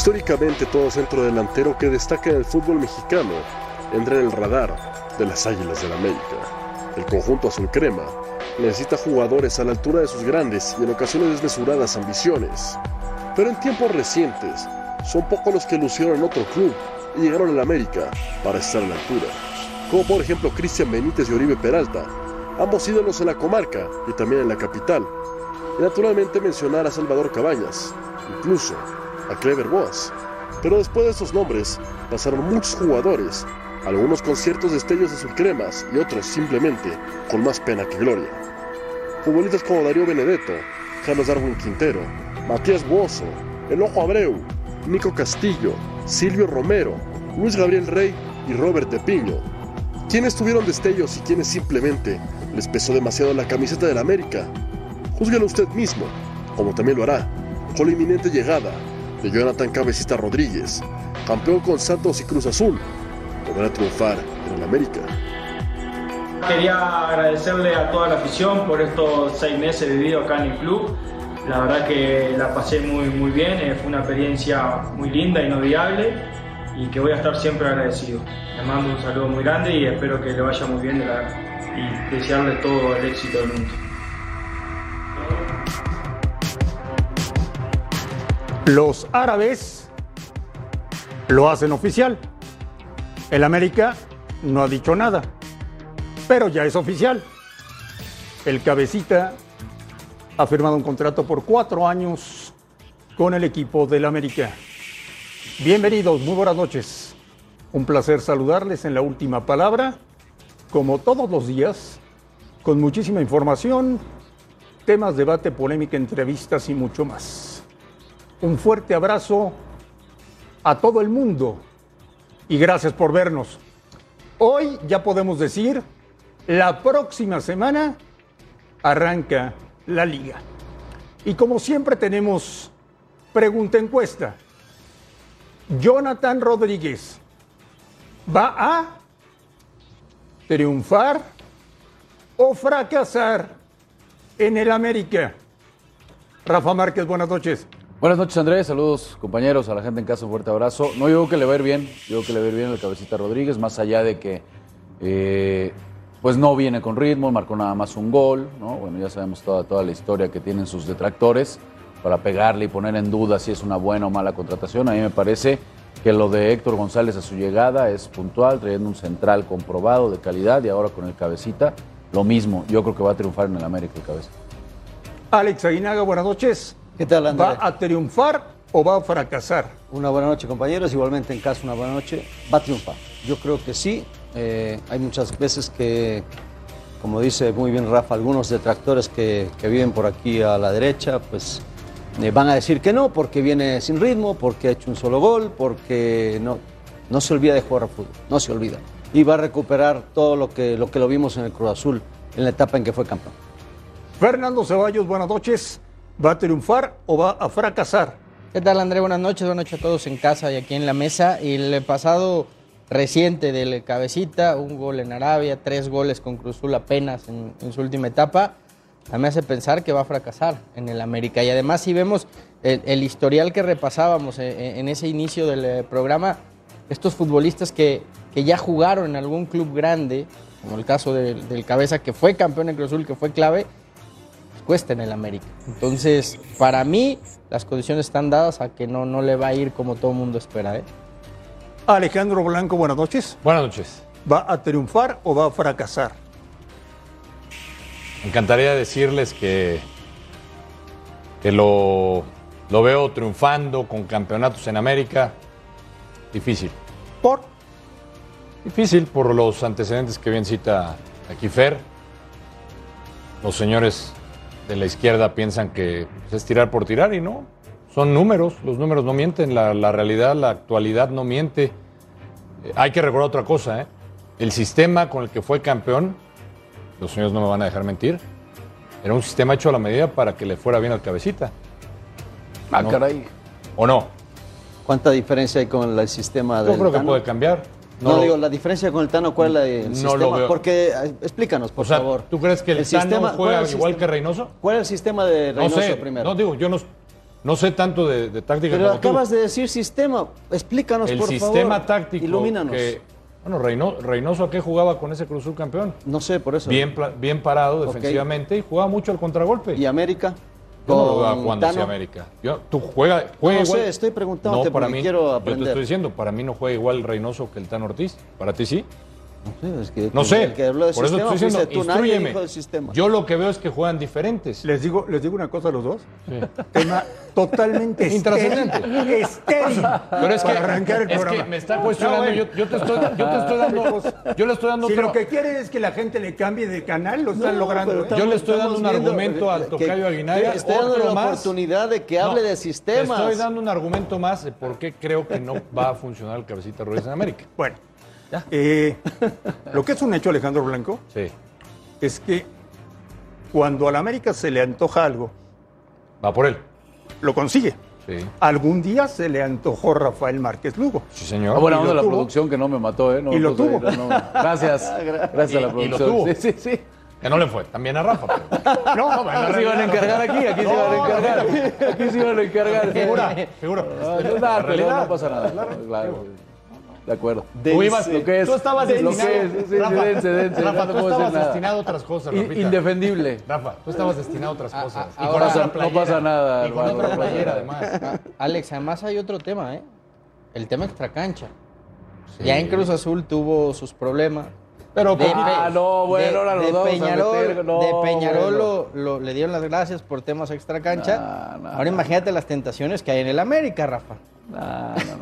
Históricamente todo centro delantero que destaca en el fútbol mexicano entra en el radar de las Águilas del la América. El conjunto azul crema necesita jugadores a la altura de sus grandes y en ocasiones desmesuradas ambiciones. Pero en tiempos recientes, son pocos los que lucieron en otro club y llegaron a la América para estar a la altura. Como por ejemplo Cristian Benítez y Oribe Peralta, ambos ídolos en la comarca y también en la capital. Y naturalmente mencionar a Salvador Cabañas, incluso a Clever Boas. Pero después de estos nombres, pasaron muchos jugadores, algunos con ciertos destellos de sus cremas y otros simplemente con más pena que gloria. Futbolistas como Darío Benedetto, Carlos Darwin Quintero, Matías Buoso, El Ojo Abreu, Nico Castillo, Silvio Romero, Luis Gabriel Rey y Robert de Piño. ¿Quiénes tuvieron destellos y quienes simplemente les pesó demasiado la camiseta del América? Júzguelo usted mismo, como también lo hará, con la inminente llegada de Jonathan Cabecita Rodríguez, campeón con Santos y Cruz Azul, podrá triunfar en el América. Quería agradecerle a toda la afición por estos seis meses vividos acá en el club. La verdad que la pasé muy, muy bien, eh, fue una experiencia muy linda, inolvidable y que voy a estar siempre agradecido. Le mando un saludo muy grande y espero que le vaya muy bien y desearle todo el éxito del mundo. Los árabes lo hacen oficial. El América no ha dicho nada, pero ya es oficial. El cabecita ha firmado un contrato por cuatro años con el equipo del América. Bienvenidos, muy buenas noches. Un placer saludarles en la última palabra, como todos los días, con muchísima información, temas, debate, polémica, entrevistas y mucho más un fuerte abrazo a todo el mundo y gracias por vernos. Hoy ya podemos decir, la próxima semana arranca la liga. Y como siempre tenemos pregunta encuesta. Jonathan Rodríguez va a triunfar o fracasar en el América. Rafa Márquez, buenas noches. Buenas noches, Andrés. Saludos, compañeros, a la gente en casa. Un fuerte abrazo. No, yo creo que le va a ir bien. Yo que le va a ir bien el cabecita Rodríguez, más allá de que eh, pues no viene con ritmo, marcó nada más un gol. ¿no? Bueno, ya sabemos toda, toda la historia que tienen sus detractores para pegarle y poner en duda si es una buena o mala contratación. A mí me parece que lo de Héctor González a su llegada es puntual, trayendo un central comprobado de calidad y ahora con el cabecita lo mismo. Yo creo que va a triunfar en el América el cabeza. Alex Aguinaga, buenas noches. ¿Qué tal, ¿Va a triunfar o va a fracasar? Una buena noche, compañeros. Igualmente en casa, una buena noche. Va a triunfar. Yo creo que sí. Eh, hay muchas veces que, como dice muy bien Rafa, algunos detractores que, viven por aquí a la derecha, pues eh, van a decir que no, porque viene sin ritmo, porque ha hecho un solo gol, porque no, no se olvida de jugar al fútbol, no se olvida. Y va a recuperar todo lo que, lo que lo vimos en el Cruz Azul en la etapa en que fue campeón. Fernando Ceballos, buenas noches. ¿Va a triunfar o va a fracasar? ¿Qué tal, André? Buenas noches, buenas noches a todos en casa y aquí en la mesa. Y el pasado reciente del Cabecita, un gol en Arabia, tres goles con Cruzul apenas en, su última etapa, me hace pensar que va a fracasar en el América. Y además, si vemos el, historial que repasábamos eh, eh, en, ese inicio del eh, programa, estos futbolistas que, que, ya jugaron en algún club grande, como el caso del Cabeza, que fue campeón en Cruzul, que fue clave, cuesta en el América. Entonces, para mí, las condiciones están dadas a que no, no le va a ir como todo el mundo espera. ¿eh? Alejandro Blanco, buenas noches. Buenas noches. ¿Va a triunfar o va a fracasar? Me encantaría decirles que, que lo, lo veo triunfando con campeonatos en América. Difícil. ¿Por? Difícil por los antecedentes que bien cita aquí Fer. Los señores de la izquierda piensan que es tirar por tirar y no. Son números, los números no mienten, la, realidad, la actualidad no miente. Eh, hay que recordar otra cosa, ¿eh? El sistema con el que fue campeón, los señores no me van a dejar mentir, era un sistema hecho a la medida para que le fuera bien al cabecita. Ah, caray. ¿O no? ¿Cuánta diferencia hay con el sistema de Yo creo que puede cambiar. No, digo, la diferencia con el Tano, ¿cuál es el no sistema? Porque, eh, explícanos, por favor. ¿Tú crees que el, Tano juega igual que Reynoso? ¿Cuál es el sistema de Reynoso primero? No, digo, yo no, No sé tanto de, de táctica Pero como tú. acabas de decir sistema. Explícanos, El por sistema favor. táctico Ilumínanos. que... Bueno, Reyno- Reynoso, ¿a qué jugaba con ese Cruz Azul campeón? No sé, por eso. Bien, bien parado defensivamente y jugaba mucho al contragolpe. ¿Y América? Yo no lo veo. América. Yo, tú juega, juega No igual. sé, estoy preguntándote No, para mí, quiero Yo te aprender. estoy diciendo, para mí no juega igual Reynoso que el Tan Ortiz. ¿Para ti sí? No sé, es que No el sé. que habló de Por eso te sistema estoy diciendo, tú, dijo del sistema. Yo lo que veo es que juegan diferentes. Les digo, les digo una cosa a los dos. Tema totalmente Intrascendente. estéril, Pero es que, para arrancar el es programa. que me está cuestionando. No, yo, te estoy, yo te estoy dando, yo le estoy dando Si otro- lo que quieren es que la gente le cambie de canal, lo están No, logrando. ¿eh? Yo le estoy dando un viendo, argumento al tocayo Aguinaga, que Estoy dando la más. oportunidad de que No, hable de te sistemas. estoy dando un argumento más de por qué creo que no va a funcionar el cabecita Ruiz en América. Bueno, eh, lo que es un hecho, Alejandro Blanco, Sí. es que cuando a la América se le antoja algo, Va por él. lo consigue. Sí. Algún día se le antojó Rafael Márquez Lugo. Sí, señor. Ah, onda la tuvo. producción que no me mató, ¿eh? No Y lo tuvo. no, no. Gracias. Gracias a la Y- y lo producción. tuvo. Sí, sí, sí. Que no le fue. También a Rafa. pero- No, Aquí se iban a encargar aquí, aquí se iban a encargar. Aquí se iban a encargar. Figura, figura. Ah, no, no, realidad. no pasa nada. Claro. De acuerdo. Tú ibas- Lo que es. tú estabas destinado. que es, sí, sí, Rafa, dense, dense, Rafa, no tú puedo decir estabas nada. destinado a otras cosas, Rafita. Indefendible. Rafa, tú estabas destinado a otras cosas. a- Y ahora- otra No pasa- no pasa nada, Y con hermano, otra no pasa playera, nada. además. Alex, además hay otro tema, ¿eh? El tema extracancha. Ya en Cruz Azul tuvo sus problemas. Pero De. Ah, no, bueno, de- de vamos a Peñarol, meter, no, de Peñarol bueno. lo, lo- le dieron las gracias por temas extracancha. No, no, Ahora imagínate las tentaciones que hay en el América, Rafa.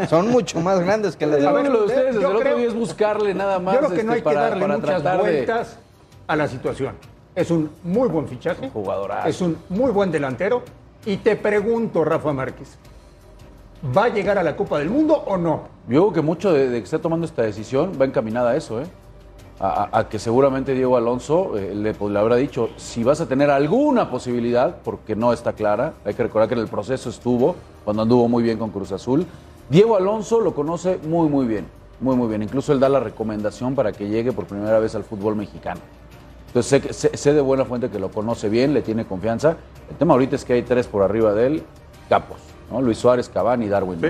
Son mucho más grandes que las de A los- ver, lo de ustedes desde yo el otro creo- día es buscarle nada más Yo creo que este, no hay para, que darle para muchas vueltas a la situación. Es un muy buen fichaje. jugadorazo. Es un muy buen delantero. Y te pregunto, Rafa Márquez, ¿va a llegar a la Copa del Mundo o no? Yo creo que mucho de, de que esté tomando esta decisión va encaminada a eso, ¿eh? A, que seguramente Diego Alonso eh, le, pues, le habrá dicho, si vas a tener alguna posibilidad, porque no está clara, hay que recordar que en el proceso estuvo, cuando anduvo muy bien con Cruz Azul, Diego Alonso lo conoce muy, muy bien, muy, muy bien. Incluso él da la recomendación para que llegue por primera vez al fútbol mexicano. Entonces sé, sé- sé de buena fuente que lo conoce bien, le tiene confianza. El tema ahorita es que hay tres por arriba de él, capos, ¿no? Luis Suárez, Cavani y Darwin. Sí.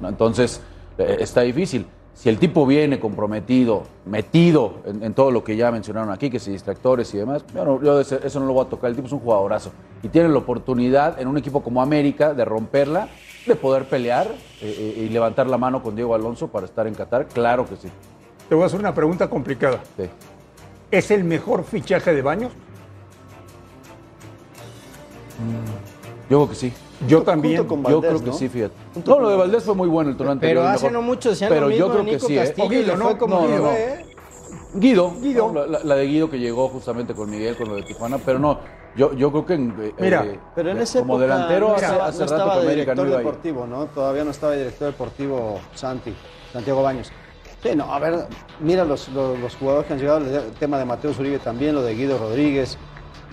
¿no? Entonces eh, está difícil. Si el tipo viene comprometido, metido en, en todo lo que ya mencionaron aquí, que si distractores y demás, yo, no- yo ese- eso no lo voy a tocar. El tipo es un jugadorazo y tiene la oportunidad en un equipo como América de romperla, de poder pelear eh, eh, y levantar la mano con Diego Alonso para estar en Qatar. Claro que sí. Te voy a hacer una pregunta complicada. sí. ¿Es el mejor fichaje de Baños? Yo creo que sí. Yo Junto- también. junto con Yo creo que ¿no? sí, fíjate. No, lo de Valdés fue muy bueno el torneo Pero anterior. hace mejor. no mucho decían Pero lo mismo yo creo de que sí, ¿eh? Guido, ¿no? fue como No, Guido, no. ¿eh? Guido, Guido. ¿no? La, la de Guido que llegó justamente con Miguel, con lo de Tijuana, pero no, yo, yo creo que en, eh, Mira, eh, Pero en esa como época delantero hace, hace no rato estaba que de América director no iba ahí. deportivo, ¿no? Todavía no estaba de director deportivo Santi, Santiago Baños. Sí, no, a ver, mira los, los, los jugadores que han llegado, el tema de Mateo Zuribe también, lo de Guido Rodríguez.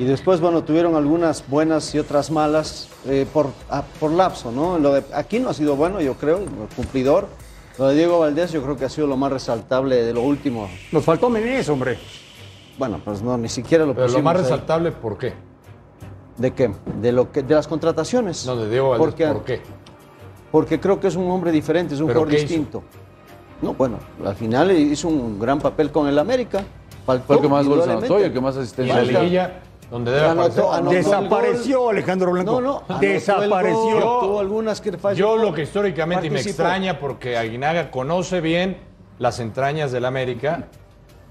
Y después, bueno, tuvieron algunas buenas y otras malas eh, por, ah, por lapso, ¿no? Lo de, aquí no ha sido bueno, yo creo, cumplidor. Lo de Diego Valdés yo creo que ha sido lo más resaltable de lo último. Nos faltó Menés, hombre. Bueno, pues no, ni siquiera lo Pero lo más ahí. resaltable, ¿por qué? ¿De qué? De, lo que, de las contrataciones. No, de Diego Valdés, Porque- ¿por qué? Porque creo que es un hombre diferente, es un ¿Pero jugador hizo? distinto. No, bueno, al final hizo un gran papel con el América. Faltó, Fue el que más goles anotó y el que más Y asistencia la liguilla, donde debe Anotó- aparecer. anotó el Desapareció Alejandro Blanco. No, no, Desapareció. gol, Tuvo algunas que falló. Yo lo que históricamente, y me Participó. extraña porque Aguinaga conoce bien las entrañas del América.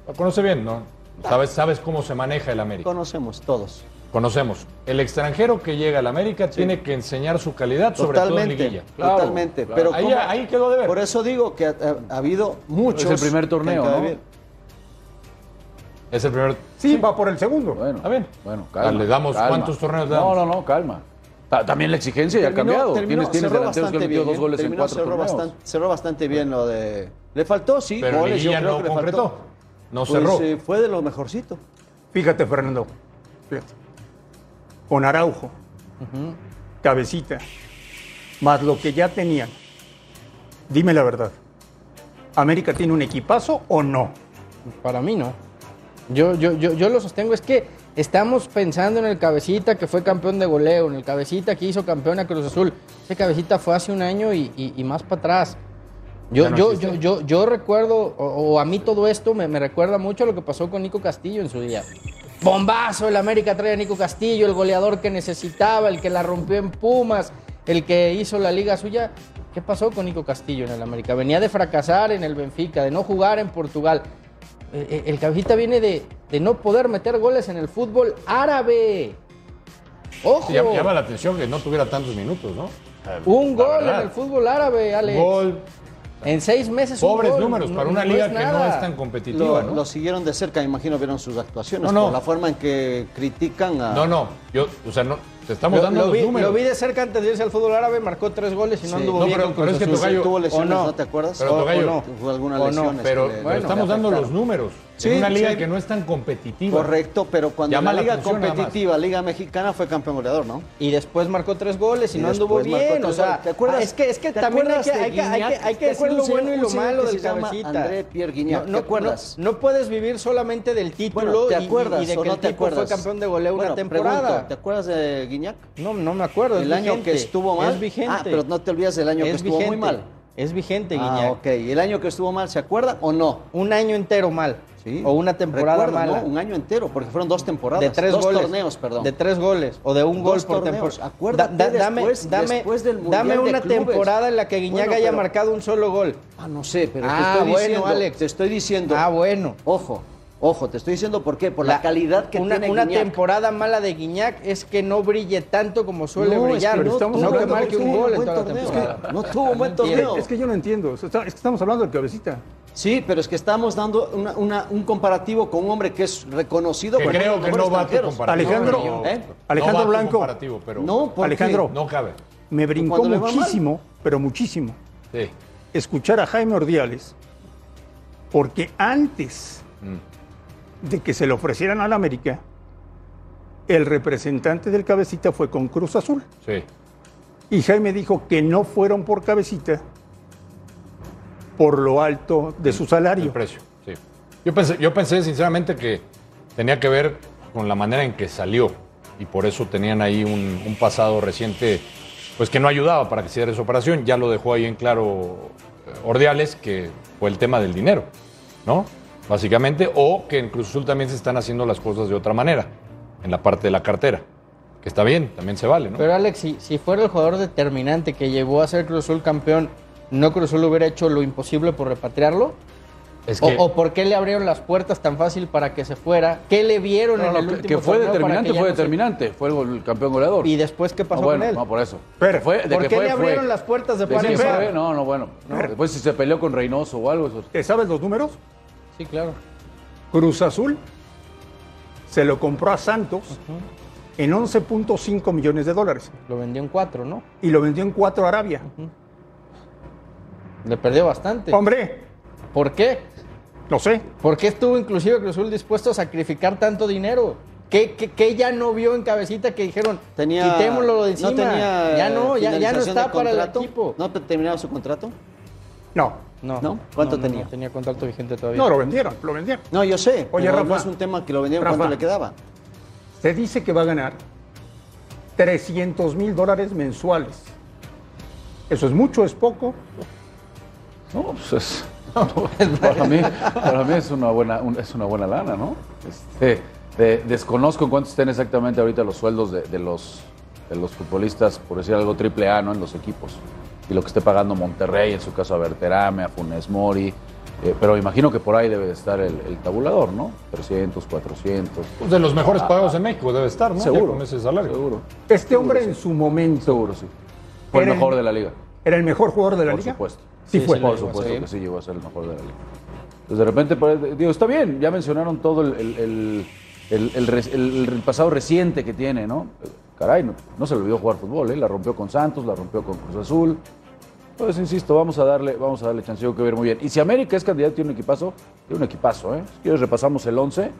Lo conoce bien, ¿no? Sabes, sabes cómo se maneja el América. Conocemos todos. Conocemos. El extranjero que llega al América tiene que enseñar su calidad, sobre todo en Totalmente. liguilla. Claro, totalmente. claro. Pero Ahí, ahí quedó de ver. Por eso digo que ha, ha- ha habido muchos. Es el primer torneo. Es el primer. Sí, va por el segundo. Bueno, Está bien. Bueno, calma. Le damos- calma. ¿cuántos torneos le No, damos? no, no, calma. Ta- También la exigencia ya ha cambiado. terminó- tienes tienes delanteros que han bastante metido bien, dos ¿eh? goles en cuatro cerró torneos. bastante, cerró bastante bien lo de. Le faltó, sí, Pero goles. Yo creo no que le concretó. faltó. No Pues, cerró. eh, fue de lo mejorcito. Fíjate, Fernando. Fíjate. Con Araujo, Cabecita, más lo que ya tenían. Dime la verdad. ¿América tiene un equipazo o no? Para mí no. Yo, yo, yo, yo lo sostengo, es que Estamos pensando en el cabecita que fue campeón de goleo, en el cabecita que hizo campeón a Cruz Azul. Ese cabecita fue hace un año y, y- y más para atrás. Yo, no yo, yo, yo, yo recuerdo, o, o a mí todo esto me, me recuerda mucho a lo que pasó con Nico Castillo en su día. Bombazo, el América trae a Nico Castillo, el goleador que necesitaba, el que la rompió en Pumas, el que hizo la liga suya. ¿Qué pasó con Nico Castillo en el América? Venía de fracasar en el Benfica, de no jugar en Portugal. Eh, eh, El cabecita viene de, de no poder meter goles en el fútbol árabe. ¡Ojo! Sí, llama, la atención que no tuviera tantos minutos, ¿no? Un La gol en el fútbol árabe, Alex. Gol, En seis meses un pobres gol. números No- para una no liga que no es tan competitiva, Lo, ¿no? lo siguieron de cerca, me imagino, vieron sus actuaciones, No, no. por la forma en que critican a... No, no, yo, o sea, no, te estamos Lo, dando lo los vi, números. lo vi de cerca antes de irse al fútbol árabe, marcó tres goles y no Sí. anduvo No, bien pero- con pero es que. Tocayo- tuvo lesiones, o no. no. te acuerdas? Pero, Tocayo, no. Tuvo algunas o no, lesiones. Pero, que le- pero le estamos dando los números. Sí, en una liga sí. que no es tan competitiva. Correcto, pero cuando Llama la la liga más. competitiva, Liga Mexicana, fue campeón goleador, ¿no? Y después marcó tres goles y, Y no anduvo bien. tres O sea, goles. ¿Te acuerdas- es que, es que te también hay que, de hay que, hay que, decir lo bueno y lo malo del cabecita. André Pierre Guignac? No, ¿Te acuerdas? No, no puedes vivir solamente del título Bueno, ¿te y- acuerdas y, de o que no el te tipo acuerdas? fue campeón de goleo Bueno, una temporada. pregunto, ¿Te acuerdas de Guiñac? No, no me acuerdo. El año que estuvo mal. Es vigente. Ah, pero no te olvides del año que Es estuvo muy mal. Es vigente, Ah, Guiñac. ok. ¿Y el año que estuvo mal, se acuerdan o no? Un año entero mal. Sí. O una temporada mala. ¿no? Un año entero, porque fueron dos temporadas. de tres dos goles. torneos, perdón. De tres goles. O de un gol por torneos. temporada. Acuérdate dame, después- dame, después del Mundial dame una temporada en la que Guiñac Bueno, haya marcado un solo gol. Ah, no sé, pero Ah, te estoy bueno, diciendo, Alex. te estoy diciendo. Ah, bueno. Ojo, ojo, te estoy diciendo por qué, por la, calidad que una, tiene una temporada mala de Guiñac es que no brille tanto como suele No, es brillar. que no, no, estamos que hablando marque de un gol en buen toda la torneo. temporada. No tuvo un buen torneo. Es que yo no entiendo. Es que estamos hablando del cabecita. Sí, pero es que estamos dando una- una- un comparativo con un hombre que es reconocido Que por creo que no va a. Alejandro, No, ¿eh? Alejandro no Blanco. comparativo, pero No. Alejandro. no cabe. Me brincó va mal. muchísimo, pero muchísimo, Sí. escuchar a Jaime Ordiales, porque antes Mm. de que se le ofrecieran al América, el representante del cabecita fue con Cruz Azul. Sí. Y Jaime dijo que no fueron por cabecita por lo alto de su El salario. precio, sí. Yo pensé, yo pensé sinceramente que tenía que ver con la manera en que salió y por eso tenían ahí un, un pasado reciente pues que no ayudaba para que se diera esa operación. Ya lo dejó ahí en claro eh, Ordiales, que fue el tema del dinero, ¿no? Básicamente, o que en Cruz Azul también se están haciendo las cosas de otra manera, en la parte de la cartera, que está bien, también se vale, ¿no? Pero Alex, si, si fuera el jugador determinante que llevó a ser Cruz Azul campeón, ¿no Cruz Azul hubiera hecho lo imposible por repatriarlo? es O, que, o por qué le abrieron las puertas tan fácil para que se fuera? ¿Qué le vieron No, en el que- último que fue determinante, que fue no se- determinante. Fue el, campeón goleador. ¿Y después qué pasó no, bueno, con él? no, por eso. Pero, fue- de ¿Por que qué fue, le abrieron fue. las puertas de De par en? No, no, bueno. no. Después si se peleó con Reynoso o algo, eso. ¿Te ¿Sabes los números? Sí, claro. Cruz Azul se lo compró a Santos en 11.5 millones de dólares Lo vendió en cuatro, ¿no? y lo vendió en 4 a Arabia. Le perdió bastante. Hombre, ¿Por qué? no sé. ¿Por qué estuvo inclusive Cruz Azul dispuesto a sacrificar tanto dinero? ¿Qué, qué, qué ya no vio en cabecita que dijeron, Tenía, quitémoslo de encima? No tenía ya no, ya, ya no está para el equipo. ¿No te- terminaba su contrato? No, No. ¿No? ¿Cuánto no, tenía? no, tenía contrato vigente todavía. no lo vendieron, lo vendieron. No, yo sé. Oye, pero Rafa. no es un tema que lo vendieron. Rafa. ¿Cuánto le quedaba? Se dice que va a ganar 300 mil dólares mensuales. ¿Eso es mucho, es poco? No, pues es. para, mí, para mí es una buena, un- es una buena lana, ¿no? Este, de- desconozco en cuánto estén exactamente ahorita los sueldos de, de los, de los futbolistas, por decir algo, triple A, ¿no? En los equipos. Y lo que esté pagando Monterrey, en su caso a Berterame, a Funes Mori. eh, pero imagino que por ahí debe de estar el, el tabulador, ¿no? 300, 400. pues, de los mejores pagados en México debe estar, ¿no? Ya Seguro. con ese salario. Seguro. Este hombre en su momento Seguro, sí. Fue el mejor de la liga. era el mejor jugador de la Por liga. supuesto. Sí, Sí, fue. sí, Por supuesto que sí llegó a ser el mejor de la liga. Entonces, de repente, pues, digo, está bien, ya mencionaron todo el, el- el- el- el res- el- el pasado reciente que tiene, ¿no? Caray, no, no se le olvidó jugar fútbol, ¿eh? La rompió con Santos, la rompió con Cruz Azul. Pues insisto, vamos a darle, vamos a darle chance, que ver muy bien. Y si América es candidato, tiene un equipazo, tiene un equipazo, ¿eh? Si quieres repasamos el 11,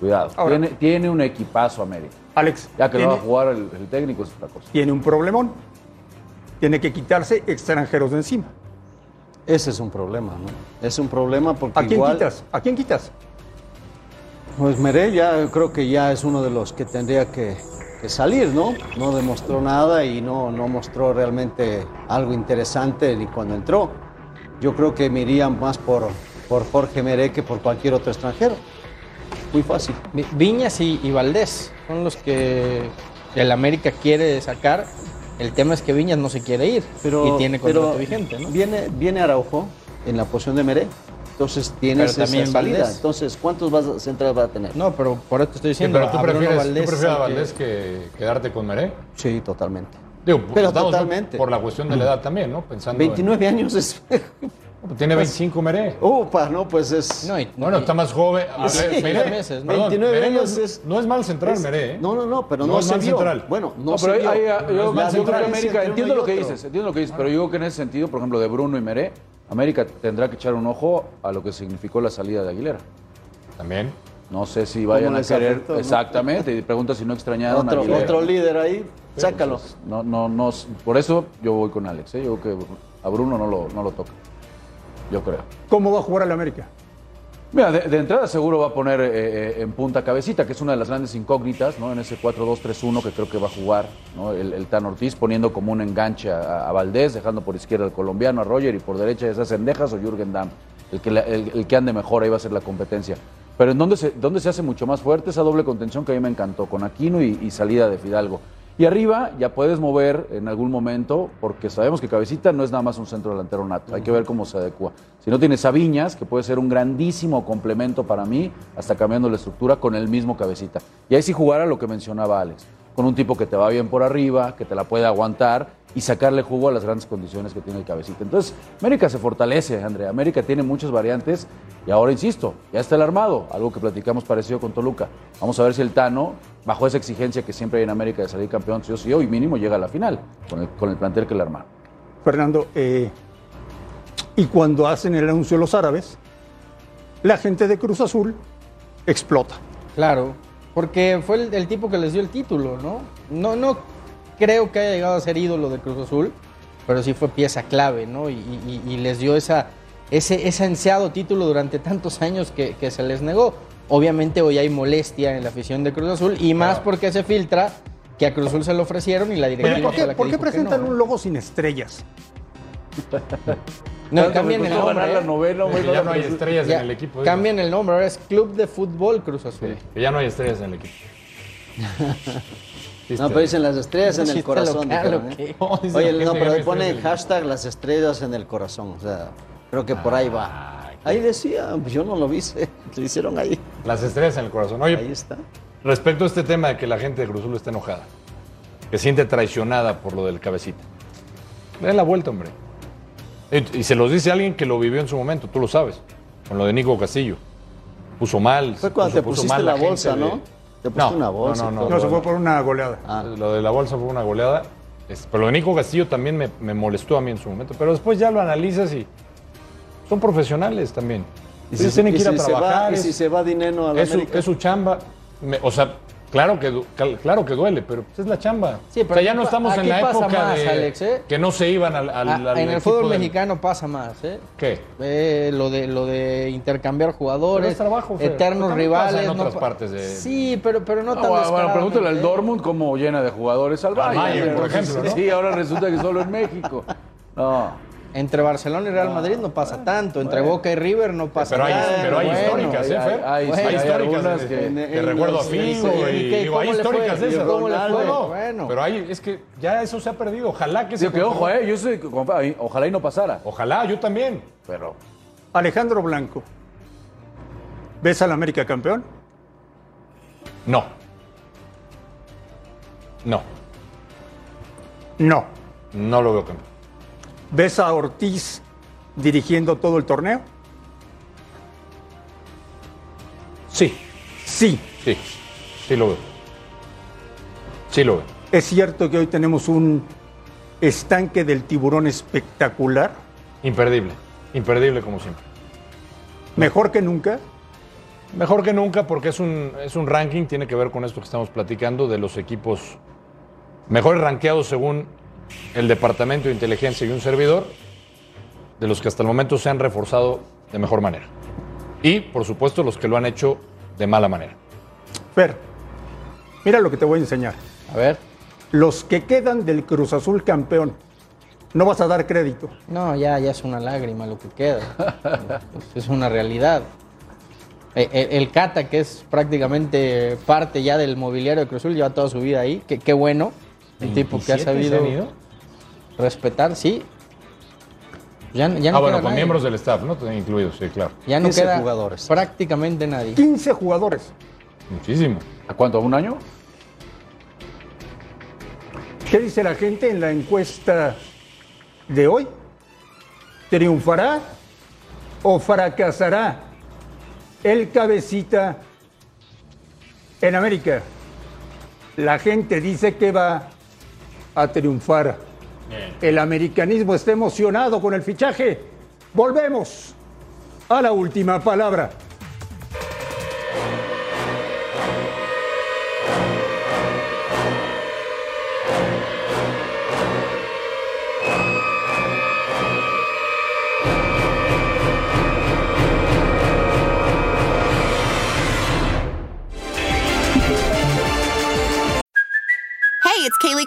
cuidado. Ahora- tiene, tiene un equipazo América. Alex, Ya que lo va a tiene, jugar el, el técnico es otra cosa. tiene un problemón. Tiene que quitarse extranjeros de encima. Ese es un problema, ¿no? Es un problema porque ¿A quién igual... quitas? ¿A quién quitas? Pues Meré ya creo que ya es uno de los que tendría que, que salir, ¿no? No demostró nada y no, no mostró realmente algo interesante ni cuando entró. Yo creo que me iría más por, por Jorge Meré que por cualquier otro extranjero. Muy fácil. Vi- Viñas y, y Valdés son los que el América quiere sacar. El tema es que Viñas no se quiere ir Pero, y tiene contrato pero vigente, ¿no? Viene, viene Araujo en la posición de Meré. Entonces tienes Pero también esa salida. Valdés. Entonces, ¿cuántos vas- centrales va a tener? No, pero por eso te estoy Sí, diciendo. pero tú prefieres, tú Valdés, prefieres a Valdés que quedarte con Meré. Sí, totalmente. Digo, Pero totalmente. por la cuestión de la edad también, ¿no? Pensando en- 29 años es... tiene 25 Meré. Upa, no, pues es... No, y- Bueno, y- está más joven. A Sí, ver, Meré, meses, ¿no? perdón, 29 Meré no años es, es- no es mal central, es- Meré. ¿eh? No, no, no, pero No no, es se mal vio. central. Bueno, no, No, se pero vio. hay- hay- yo, La yo creo que diferencia América, entiendo lo que dices, entiendo lo que dices, pero yo creo que en ese sentido, por ejemplo, de Bruno y Meré, América tendrá que echar un ojo a lo que significó la salida de Aguilera. También. No sé si vayan a querer. afectó? Exactamente, y pregunta si no extrañaron a Otro, Aguilera. otro líder ahí, sácalo. No, no, no, por eso yo voy con Alex, ¿eh? yo creo que a Bruno no lo, no lo toca. Yo creo. ¿Cómo va a jugar el América? Mira, de, de entrada seguro va a poner eh, eh, en punta cabecita, que es una de las grandes incógnitas, ¿no? En ese 4-2-3-1 que creo que va a jugar, ¿no? El, el Tan Ortiz poniendo como un enganche a, a Valdés, dejando por izquierda al colombiano, a Roger, y por derecha ya sea Sendejas o Jürgen Damm. El que, la- el, el que ande mejor ahí va a ser la competencia. Pero en donde se, donde se hace mucho más fuerte esa doble contención que a mí me encantó, con Aquino y, y salida de Fidalgo. Y arriba ya puedes mover en algún momento, porque sabemos que Cabecita no es nada más un centro delantero nato. Hay que ver cómo se adecua. Si no tienes a Viñas, que puede ser un grandísimo complemento para mí, hasta cambiando la estructura con el mismo Cabecita. Y ahí sí jugar a lo que mencionaba Alex, con un tipo que te va bien por arriba, que te la puede aguantar y sacarle jugo a las grandes condiciones que tiene el Cabecita. Entonces, América se fortalece, Andrea. América tiene muchas variantes y ahora insisto, ya está el armado, algo que platicamos parecido con Toluca. Vamos a ver si el Tano, bajo esa exigencia que siempre hay en América de salir campeón, sí o sí, hoy mínimo llega a la final con el, con el plantel que le armaron. Fernando, eh, y cuando hacen el anuncio los árabes, la gente de Cruz Azul explota. Claro, porque fue el, el tipo que les dio el título, ¿no? No, no creo que haya llegado a ser ídolo de Cruz Azul, pero sí fue pieza clave, ¿no? Y, y- y les dio esa, ese, ese ansiado título durante tantos años que, que se les negó. Obviamente hoy hay molestia en la afición de Cruz Azul y más porque se filtra que a Cruz Azul se lo ofrecieron y la directiva ¿Por fue qué, la que por qué dijo que presentan no, un logo sin estrellas? No, cambian el nombre. ganar la ¿eh? novena, güey, ya no hay estrellas Ya, en el equipo. cambian el nombre, ahora es Club de Fútbol Cruz Azul. Que ya no hay estrellas en el equipo. No, pero dicen las estrellas en el corazón. local, dijeron, ¿o ¿eh? Oye, no, pero el hashtag las estrellas en el corazón. O sea, creo que por ahí va. Ahí decía, pues yo no lo vi, se- lo hicieron ahí. Las estrellas en el corazón. Oye, Ahí está. Respecto a este tema de que la gente de Cruz Azul está enojada, que siente traicionada por lo del cabecita. Le la vuelta, hombre. Y, y se los dice alguien que lo vivió en su momento, tú lo sabes, con lo de Nico Castillo. Puso mal. Fue cuando puso- te puso pusiste mal la bolsa, de- ¿no? Te pusiste No, una bolsa. no, no, todo. No, se fue por una goleada. Ah. Lo de la bolsa fue una goleada. Pero lo de Nico Castillo también me, me molestó a mí en su momento. Pero después ya lo analizas y son profesionales también. Y si, tienen y que ir a si se va, trabajar. y es- si se va dinero a la es, su, es su chamba. Me- o sea, claro que, claro que duele, pero pues es la chamba. Sí, pero o sea, ya no estamos en la pasa época más, de Alex, ¿eh? que no se iban al, al- Ah, al en el fútbol del- mexicano pasa más, ¿eh? ¿Qué? Eh, lo de lo de intercambiar jugadores, Pero es trabajo, Fer. eternos Pero también pasa rivales, en no otras pa- partes de- Sí, pero pero no Ah, tan bueno, bueno, pregúntale al ¿eh? Dortmund cómo llena de jugadores al Bayern. Bayern, por ejemplo, ¿no? Sí, ahora resulta que solo en México. No. Entre Barcelona y Real Madrid no pasa tanto, entre Boca y River no pasa Pero hay, tanto. pero hay bueno. históricas, ¿eh, hay- Fer? hay- sí, hay hay históricas. que- de- En- te en recuerdo a Figo ¿y y, qué? digo, hay ¿Cómo le fue? históricas de ¿Y esas. cómo le No, fue? no, Bueno. Pero hay, es que ya eso se ha perdido. Ojalá que se que ojo, eh, yo soy, ojalá y no pasara. Ojalá, yo también. Pero Alejandro Blanco. ¿Ves al América campeón? No. No, No. no lo veo campeón. ¿Ves a Ortiz dirigiendo todo el torneo? Sí, Sí. sí, sí lo veo. Sí lo veo. Es cierto que hoy tenemos un estanque del tiburón espectacular, Imperdible, imperdible como siempre. mejor que nunca. Mejor que nunca porque es un, es un ranking, tiene que ver con esto que estamos platicando, de los equipos mejores rankeados según el Departamento de Inteligencia y un servidor, de los que hasta el momento se han reforzado de mejor manera. Y, por supuesto, los que lo han hecho de mala manera. Fer, mira lo que te voy a enseñar. A ver. Los que quedan del Cruz Azul campeón, no vas a dar crédito. No, ya, ya es una lágrima lo que queda. es una realidad. E- e- El, Cata, que es prácticamente parte ya del mobiliario de Cruz Azul, lleva toda su vida ahí. Qué, qué bueno. Un tipo que ha 27 se sabido respetar, sí. Ya, ya no ah, bueno, con nadie. miembros del staff, ¿no? Incluidos, sí, claro. Ya no 15 queda jugadores. prácticamente nadie. 15 jugadores. Muchísimo. ¿A cuánto? ¿A un año? ¿Qué dice la gente en la encuesta de hoy? ¿Triunfará o fracasará el cabecita en América? La gente dice que va a triunfar. El americanismo está emocionado con el fichaje. Volvemos a la última palabra.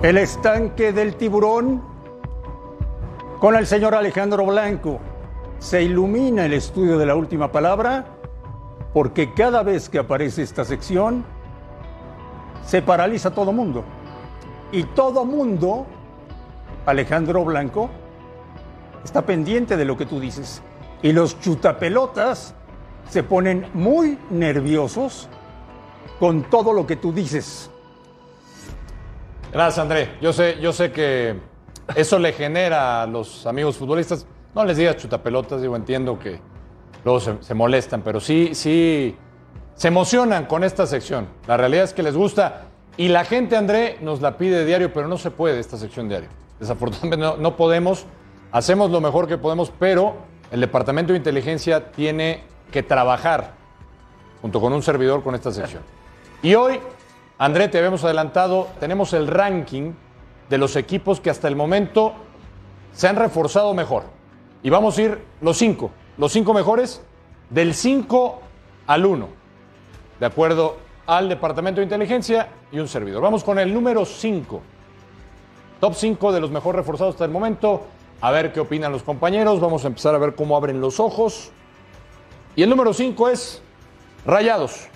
El estanque del tiburón con el señor Alejandro Blanco. Se ilumina el estudio de la última palabra porque cada vez que aparece esta sección se paraliza todo mundo. Y todo mundo, Alejandro Blanco, está pendiente de lo que tú dices. Y los chutapelotas se ponen muy nerviosos con todo lo que tú dices. Gracias, André. Yo sé, yo sé que eso le genera a los amigos futbolistas. No les digas chutapelotas, digo, entiendo que luego se, molestan, pero sí, sí se emocionan con esta sección. La realidad es que les gusta. Y la gente, André, nos la pide diario, pero no se puede esta sección diario. Desafortunadamente no, no podemos. Hacemos lo mejor que podemos, pero el Departamento de Inteligencia tiene que trabajar junto con un servidor con esta sección. Y hoy, André, te habíamos adelantado, tenemos el ranking de los equipos que hasta el momento se han reforzado mejor. Y vamos a ir los cinco, los cinco mejores, del 5 al 1, de acuerdo al Departamento de Inteligencia y un servidor. Vamos con el número 5. Top 5 de los mejor reforzados hasta el momento. A ver qué opinan los compañeros. Vamos a empezar a ver cómo abren los ojos. Y el número 5 es Rayados.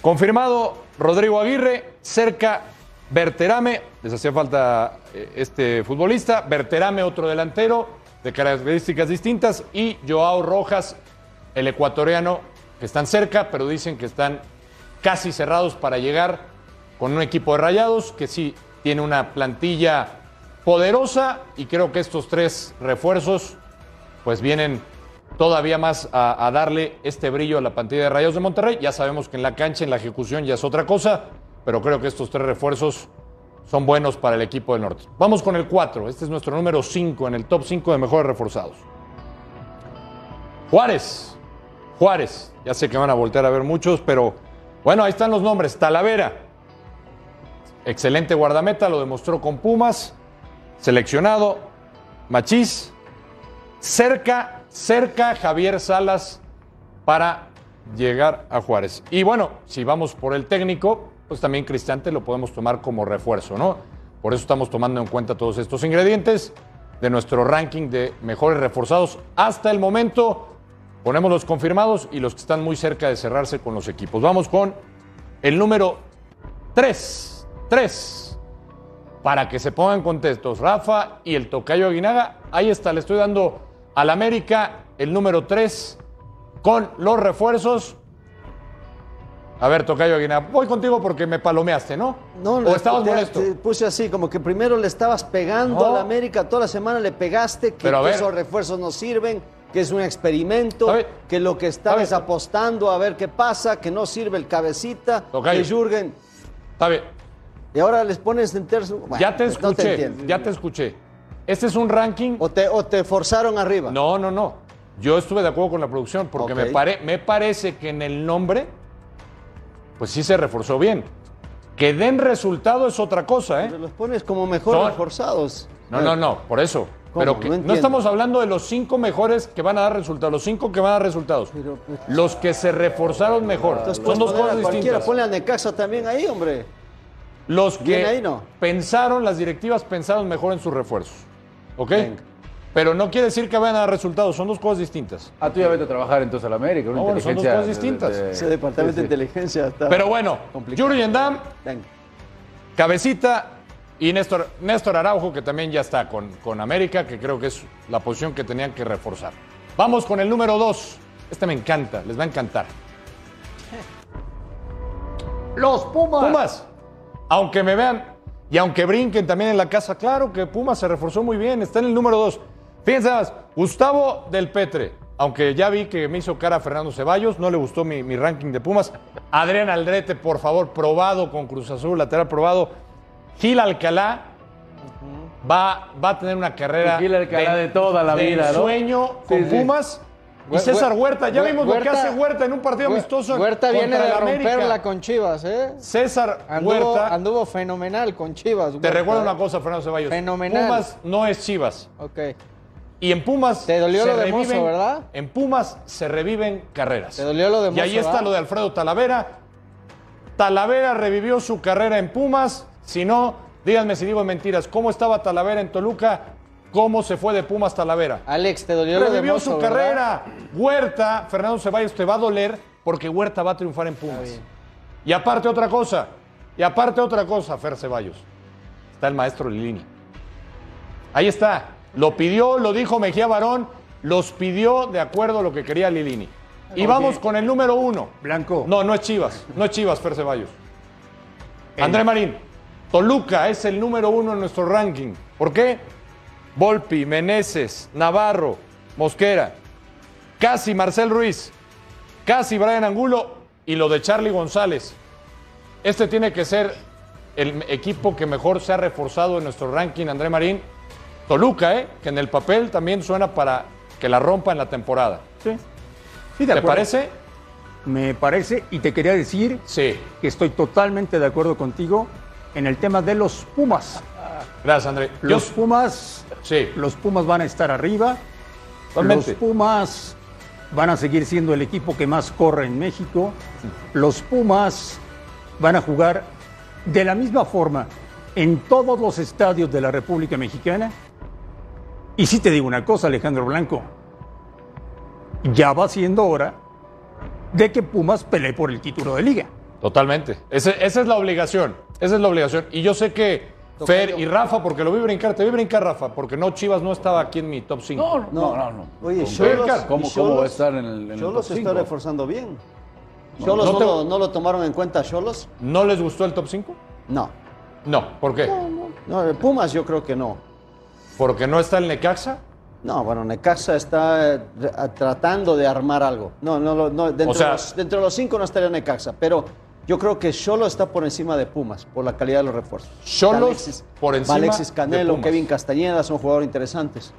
Confirmado Rodrigo Aguirre, cerca Berterame, les hacía falta eh, este futbolista, Berterame otro delantero de características distintas y Joao Rojas, el ecuatoriano, que están cerca, pero dicen que están casi cerrados para llegar con un equipo de rayados que sí tiene una plantilla poderosa y creo que estos tres refuerzos pues vienen todavía más a, darle este brillo a la plantilla de Rayados de Monterrey. Ya sabemos que en la cancha, en la ejecución ya es otra cosa, pero creo que estos tres refuerzos son buenos para el equipo del norte. Vamos con el 4. Este es nuestro número 5 en el top 5 de mejores reforzados. Juárez. Juárez. Ya sé que van a voltear a ver muchos, pero bueno, ahí están los nombres. Talavera. Excelente guardameta, lo demostró con Pumas. Seleccionado. Machís. Cerca, cerca Javier Salas para llegar a Juárez. Y bueno, si vamos por el técnico, pues también Cristante lo podemos tomar como refuerzo, ¿no? Por eso estamos tomando en cuenta todos estos ingredientes de nuestro ranking de mejores reforzados hasta el momento. Ponemos los confirmados y los que están muy cerca de cerrarse con los equipos. Vamos con el número 3. 3. Para que se pongan contentos, Rafa y el Tocayo Aguinaga. Ahí está, le estoy dando al América el número 3 con los refuerzos. A ver, Tocayo Aguilar, voy contigo porque me palomeaste, ¿no? No, ¿O le- estabas te- molesto? Te puse así, como que primero le estabas pegando No. a la América, toda la semana le pegaste, que, esos refuerzos no sirven, que es un experimento, que lo que estabas apostando a ver qué pasa, que no sirve el cabecita, Tocayo. que Jürgen, Está bien, y ahora les pones en tercio. Bueno, ya te no escuché, ya te escuché. Este es un ranking. O te, o te forzaron arriba. No, no, no. Yo estuve de acuerdo con la producción porque me, pare- me parece que en el nombre, pues sí se reforzó bien. Que den resultado es otra cosa, ¿eh? Pero los pones como mejor No. reforzados. No, no, no, por eso. ¿Cómo? Pero que- No estamos hablando de los cinco mejores que van a dar resultados, los cinco que van a dar resultados. Pero, pues, Los que se reforzaron mejor. Entonces Son dos cosas distintas. ponle a Necaxa también ahí, hombre. Los que ahí, ¿no? pensaron, las directivas pensaron mejor en sus refuerzos. ¿Ok? Venga. Pero no quiere decir que vayan a dar resultados, son dos cosas distintas. Ah, tú ya vete a trabajar entonces a la América. Una No, bueno, son dos cosas de- distintas. de- Ese departamento sí, sí. de inteligencia está. Pero bueno, Damm, Venga. Cabecita y Néstor, Néstor Araujo, que también ya está con, con América, que creo que es la posición que tenían que reforzar. Vamos con el número dos. Este me encanta, les va a encantar. Los Pumas. Pumas, aunque me vean y aunque brinquen también en la casa, claro que Pumas se reforzó muy bien, está en el número dos. Fíjense más, Gustavo del Petre, aunque ya vi que me hizo cara a Fernando Ceballos, no le gustó mi, mi ranking de Pumas. Adrián Aldrete, por favor, probado con Cruz Azul, lateral probado. Gil Alcalá va, va a tener una carrera Gil Alcalá de toda la vida, ¿no? sueño Sí, con sí. Pumas. Y César Hue- Huerta, ya vimos lo que hace Huerta en un partido amistoso. Huerta viene de romperla con Chivas, ¿eh? César Anduvo, Huerta. anduvo fenomenal con Chivas. Te recuerdo una cosa, Fernando Ceballos. Fenomenal. Pumas no es Chivas. Ok. Y en Pumas. Te dolió se lo de Mozo, reviven- ¿verdad? En Pumas se reviven carreras. Te dolió lo de Y ahí Mozo, está ¿verdad? lo de Alfredo Talavera. Talavera revivió su carrera en Pumas. Si no, díganme si digo mentiras. ¿Cómo estaba Talavera en Toluca? ¿Cómo se fue de Pumas Talavera? Alex, te dolió lo de Revivió Mozo, su ¿verdad? carrera. Huerta, Fernando Ceballos, te va a doler porque Huerta va a triunfar en Pumas. Y aparte otra cosa, y aparte otra cosa, Fer Ceballos. Está el maestro Lilini. Ahí está. Lo pidió, lo dijo Mejía Barón, los pidió de acuerdo a lo que quería Lilini. Y vamos con el número uno. Blanco. No, no es Chivas, no es Chivas, Fer Ceballos. André Marín, Toluca es el número uno en nuestro ranking. ¿Por qué? Volpi, Meneses, Navarro, Mosquera, casi Marcel Ruiz, casi Brian Angulo y lo de Charlie González. Este tiene que ser el equipo que mejor se ha reforzado en nuestro ranking, André Marín. Toluca, ¿eh? que en el papel también suena para que la rompa en la temporada. Sí. Sí, de ¿Te parece? Me parece, y te quería decir Sí. que estoy totalmente de acuerdo contigo en el tema de los Pumas. Gracias, André. Yo- Los Pumas, sí, los Pumas van a estar arriba. Totalmente. Los Pumas van a seguir siendo el equipo que más corre en México. Los Pumas van a jugar de la misma forma en todos los estadios de la República Mexicana. Y sí te digo una cosa, Alejandro Blanco. Ya va siendo hora de que Pumas pelee por el título de liga. Totalmente. Ese- esa es la obligación. Esa es la obligación. Y yo sé que Fer y Rafa, porque lo vi brincar, te vi brincar, Rafa, porque no, Chivas no estaba aquí en mi top 5. No, no, no. no. Oye, Cholos, ¿cómo- cómo va a estar en el- en el Xolos top se está reforzando bien. ¿Cholos no no, te- lo, no lo tomaron en cuenta Cholos? ¿No les gustó el top 5? No. No. ¿Por qué? No, el Pumas yo creo que no. ¿Porque no está el Necaxa? No, bueno, Necaxa está eh, tratando de armar algo. No, no, no dentro, O sea- de los, dentro de los cinco no estaría Necaxa, pero yo creo que Cholo está por encima de Pumas por la calidad de los refuerzos. Xolos por encima Alexis de Canelo, Pumas. Kevin Castañeda son jugadores interesantes.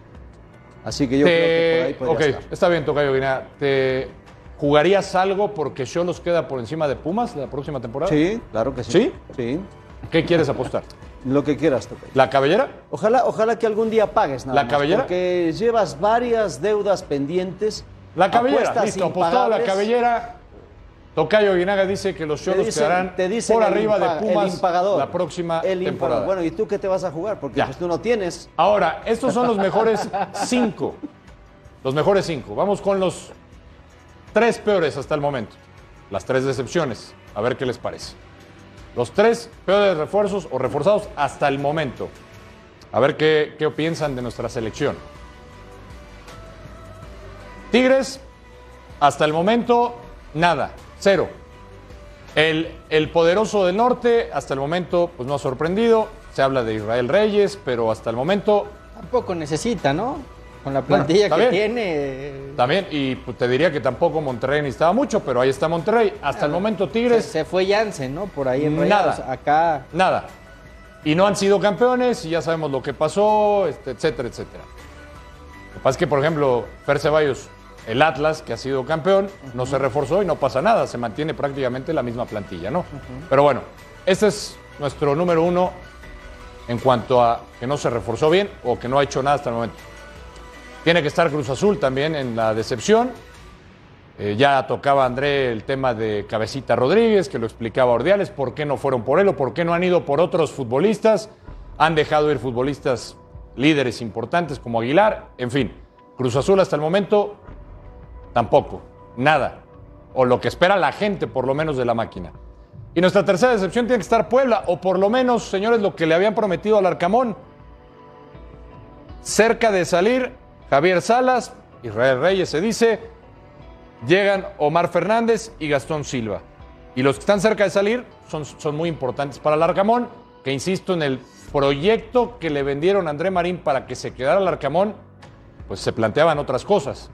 Así que yo Te- creo que por ahí ok, podría estar. está bien, Tocayo Guinea. ¿Te jugarías algo porque Cholos queda por encima de Pumas la próxima temporada? Sí, claro que sí. ¿Sí? Sí. ¿Qué quieres apostar? Lo que quieras, Tocayo. ¿La cabellera? Ojalá, ojalá que algún día pagues nada ¿La más, cabellera? Porque llevas varias deudas pendientes. La cabellera, listo, apostado la cabellera. Tocayo Guinaga dice que los Cholos quedarán te dicen por arriba de Pumas el impagador. la próxima El temporada. Bueno, ¿y tú qué te vas a jugar? Porque pues, tú no tienes. Ahora, estos son los mejores cinco. Los mejores cinco. Vamos con los tres peores hasta el momento. Las tres decepciones. A ver qué les parece. Los tres peores refuerzos o reforzados hasta el momento. A ver qué, qué piensan de nuestra selección. Tigres, hasta el momento, nada. Cero. El, el poderoso del norte, hasta el momento, pues no ha sorprendido. Se habla de Israel Reyes, pero hasta el momento Tampoco necesita, ¿no? Con la plantilla que tiene. también, y pues, te diría que tampoco Monterrey necesitaba mucho, pero ahí está Monterrey. Hasta el momento Se, Tigres, se fue Jansen, ¿no? Por ahí en Nada. Rayados. Acá nada. Y no han sido campeones, y ya sabemos lo que pasó, este, etcétera, etcétera. Lo que pasa es que, por ejemplo, Fer Ceballos, el Atlas, que ha sido campeón, no se reforzó y no pasa nada, se mantiene prácticamente la misma plantilla, ¿no? Pero bueno, este es nuestro número uno en cuanto a que no se reforzó bien o que no ha hecho nada hasta el momento. Tiene que estar Cruz Azul también en la decepción. Eh, ya tocaba André el tema de Cabecita Rodríguez, que lo explicaba Ordiales, por qué no fueron por él o por qué no han ido por otros futbolistas. Han dejado ir futbolistas líderes importantes como Aguilar. En fin, Cruz Azul hasta el momento tampoco, nada. O lo que espera la gente, por lo menos, de la máquina. Y nuestra tercera decepción tiene que estar Puebla, o por lo menos, señores, lo que le habían prometido al Arcamón. Cerca de salir, Javier Salas, Israel Reyes se dice, llegan Omar Fernández y Gastón Silva. Y los que están cerca de salir son, son muy importantes para el Arcamón, que insisto en el proyecto que le vendieron a André Marín para que se quedara el Arcamón, pues se planteaban otras cosas.